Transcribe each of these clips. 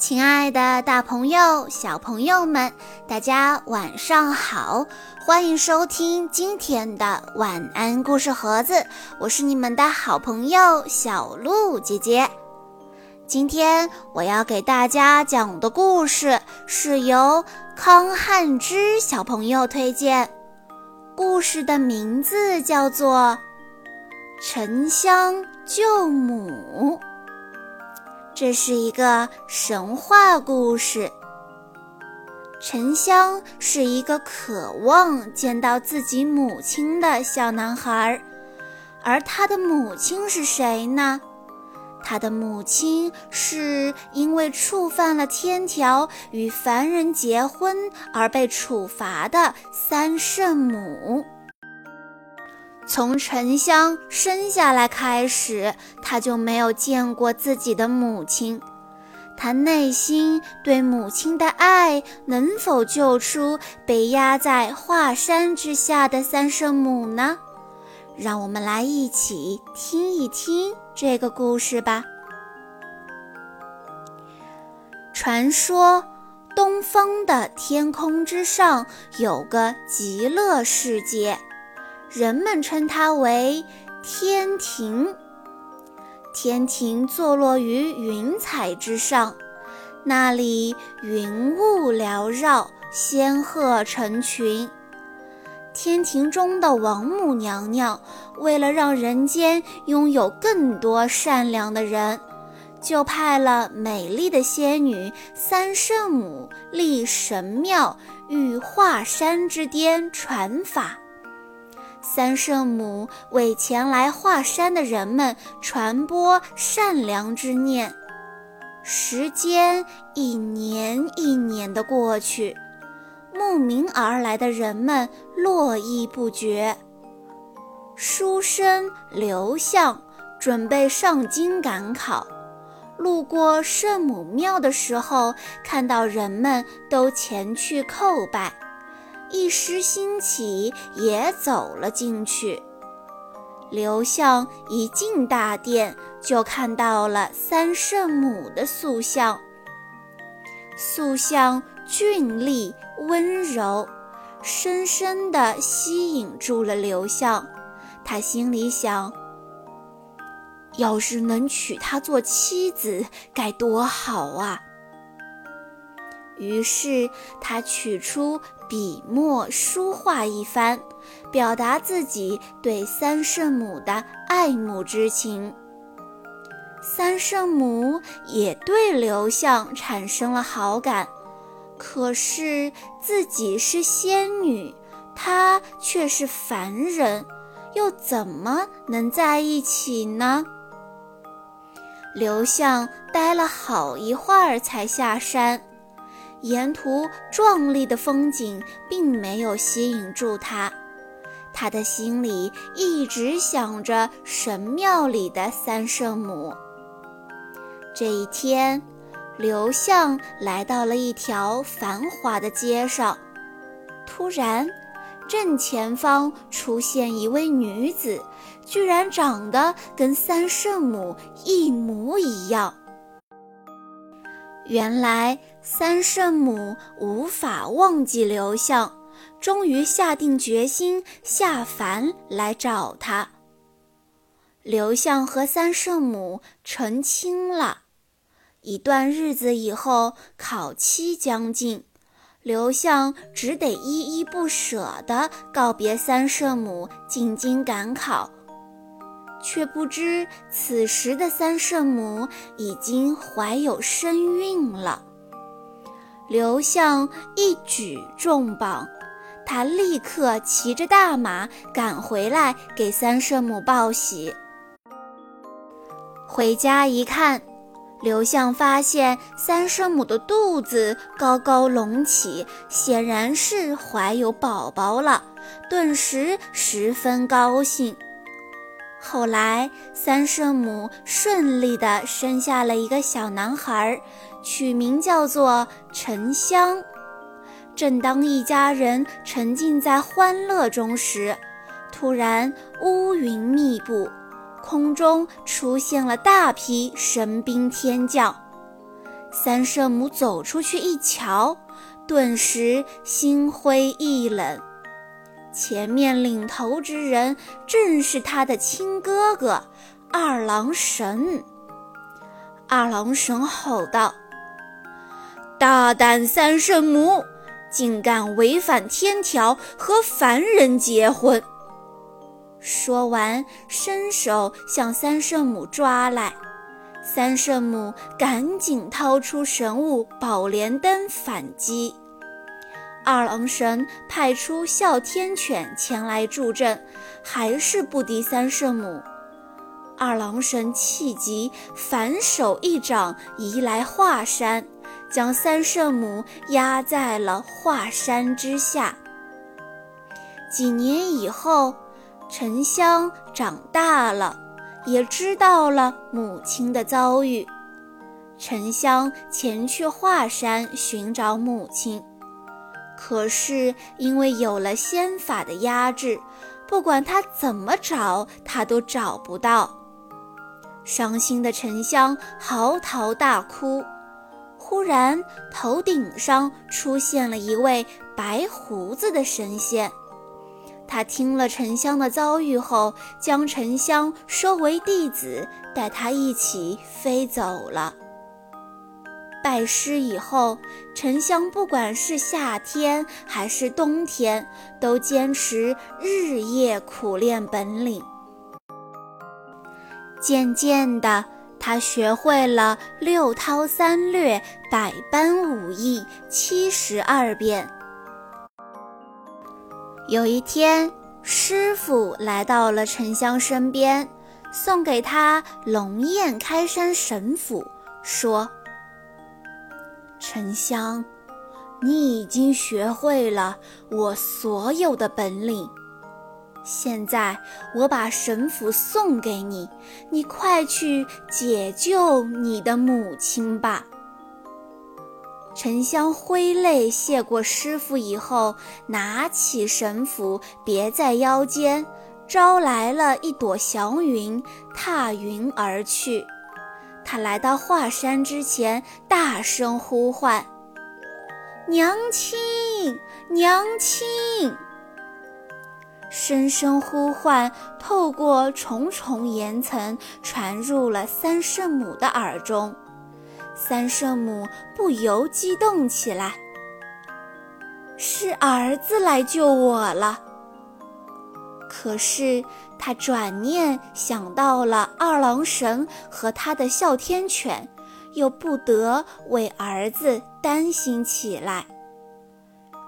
亲爱的，大朋友、小朋友们，大家晚上好！欢迎收听今天的晚安故事盒子，我是你们的好朋友小鹿姐姐。今天我要给大家讲的故事是由康汉之小朋友推荐，故事的名字叫做《沉香救母》。这是一个神话故事。沉香是一个渴望见到自己母亲的小男孩，而他的母亲是谁呢？他的母亲是因为触犯了天条与凡人结婚而被处罚的三圣母。从沉香生下来开始，他就没有见过自己的母亲。他内心对母亲的爱能否救出被压在华山之下的三圣母呢？让我们来一起听一听这个故事吧。传说，东方的天空之上有个极乐世界。人们称它为天庭。天庭坐落于云彩之上，那里云雾缭绕，仙鹤成群。天庭中的王母娘娘为了让人间拥有更多善良的人，就派了美丽的仙女三圣母立神庙，于华山之巅传法。三圣母为前来华山的人们传播善良之念。时间一年一年的过去，慕名而来的人们络绎不绝。书生刘向准备上京赶考，路过圣母庙的时候，看到人们都前去叩拜。一时兴起，也走了进去。刘向一进大殿，就看到了三圣母的塑像。塑像俊丽温柔，深深地吸引住了刘向。他心里想：要是能娶她做妻子，该多好啊！于是他取出。笔墨书画一番，表达自己对三圣母的爱慕之情。三圣母也对刘向产生了好感，可是自己是仙女，他却是凡人，又怎么能在一起呢？刘向待了好一会儿才下山。沿途壮丽的风景并没有吸引住他，他的心里一直想着神庙里的三圣母。这一天，刘向来到了一条繁华的街上，突然，正前方出现一位女子，居然长得跟三圣母一模一样。原来三圣母无法忘记刘向，终于下定决心下凡来找他。刘向和三圣母成亲了。一段日子以后，考期将近，刘向只得依依不舍地告别三圣母，进京赶考。却不知，此时的三圣母已经怀有身孕了。刘向一举重磅，他立刻骑着大马赶回来给三圣母报喜。回家一看，刘向发现三圣母的肚子高高隆起，显然是怀有宝宝了，顿时十分高兴。后来，三圣母顺利地生下了一个小男孩，取名叫做沉香。正当一家人沉浸在欢乐中时，突然乌云密布，空中出现了大批神兵天将。三圣母走出去一瞧，顿时心灰意冷。前面领头之人正是他的亲哥哥二郎神。二郎神吼道：“大胆三圣母，竟敢违反天条和凡人结婚！”说完，伸手向三圣母抓来。三圣母赶紧掏出神物宝莲灯反击。二郎神派出哮天犬前来助阵，还是不敌三圣母。二郎神气急，反手一掌移来华山，将三圣母压在了华山之下。几年以后，沉香长大了，也知道了母亲的遭遇。沉香前去华山寻找母亲。可是因为有了仙法的压制，不管他怎么找，他都找不到。伤心的沉香嚎啕大哭。忽然，头顶上出现了一位白胡子的神仙。他听了沉香的遭遇后，将沉香收为弟子，带他一起飞走了。拜师以后，沉香不管是夏天还是冬天，都坚持日夜苦练本领。渐渐的，他学会了六韬三略、百般武艺七十二变。有一天，师傅来到了沉香身边，送给他龙焰开山神斧，说。沉香，你已经学会了我所有的本领。现在我把神斧送给你，你快去解救你的母亲吧。沉香挥泪谢过师傅以后，拿起神斧别在腰间，招来了一朵祥云，踏云而去。他来到华山之前，大声呼唤：“娘亲，娘亲！”声声呼唤透过重重岩层，传入了三圣母的耳中。三圣母不由激动起来：“是儿子来救我了。”可是，他转念想到了二郎神和他的哮天犬，又不得为儿子担心起来。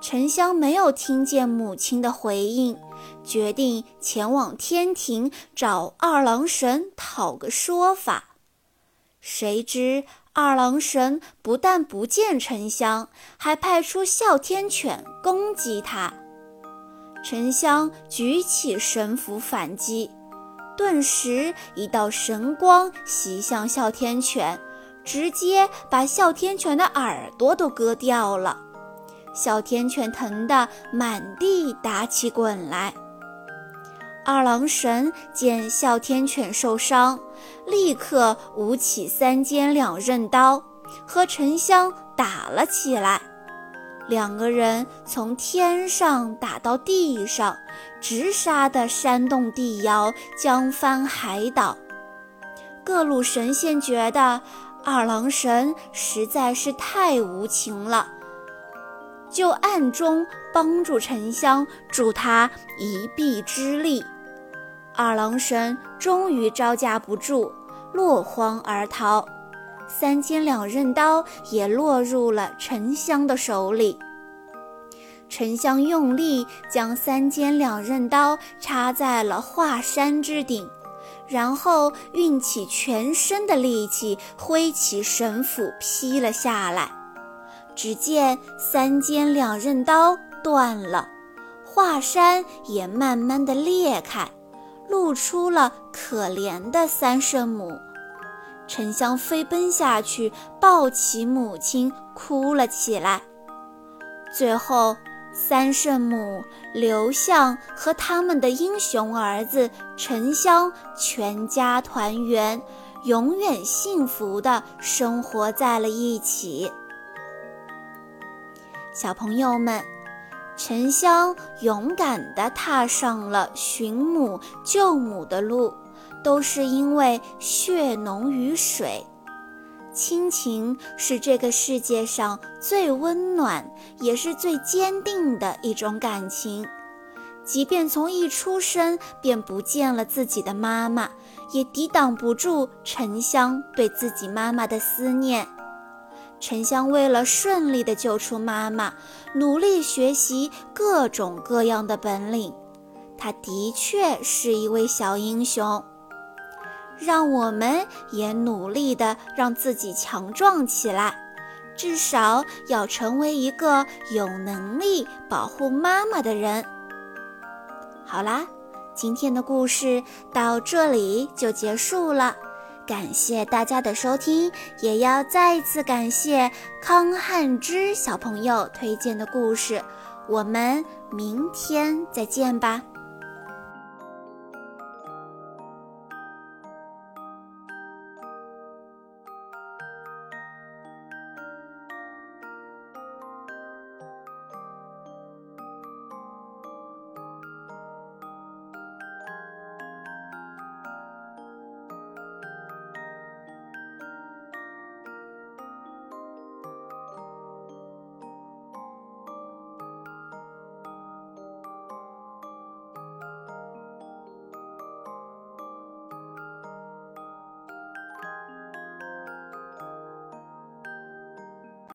沉香没有听见母亲的回应，决定前往天庭找二郎神讨个说法。谁知二郎神不但不见沉香，还派出哮天犬攻击他。沉香举起神斧反击，顿时一道神光袭向哮天犬，直接把哮天犬的耳朵都割掉了。哮天犬疼得满地打起滚来。二郎神见哮天犬受伤，立刻舞起三尖两刃刀，和沉香打了起来。两个人从天上打到地上，直杀得山动地摇，江翻海倒。各路神仙觉得二郎神实在是太无情了，就暗中帮助沉香，助他一臂之力。二郎神终于招架不住，落荒而逃。三尖两刃刀也落入了沉香的手里。沉香用力将三尖两刃刀插在了华山之顶，然后运起全身的力气，挥起神斧劈了下来。只见三尖两刃刀断了，华山也慢慢的裂开，露出了可怜的三圣母。沉香飞奔下去，抱起母亲，哭了起来。最后，三圣母、刘向和他们的英雄儿子沉香全家团圆，永远幸福的生活在了一起。小朋友们，沉香勇敢地踏上了寻母救母的路，都是因为血浓于水。亲情是这个世界上最温暖，也是最坚定的一种感情。即便从一出生便不见了自己的妈妈，也抵挡不住沉香对自己妈妈的思念。沉香为了顺利地救出妈妈，努力学习各种各样的本领。她的确是一位小英雄。让我们也努力地让自己强壮起来，至少要成为一个有能力保护妈妈的人。好啦，今天的故事到这里就结束了，感谢大家的收听，也要再次感谢康汉之小朋友推荐的故事。我们明天再见吧。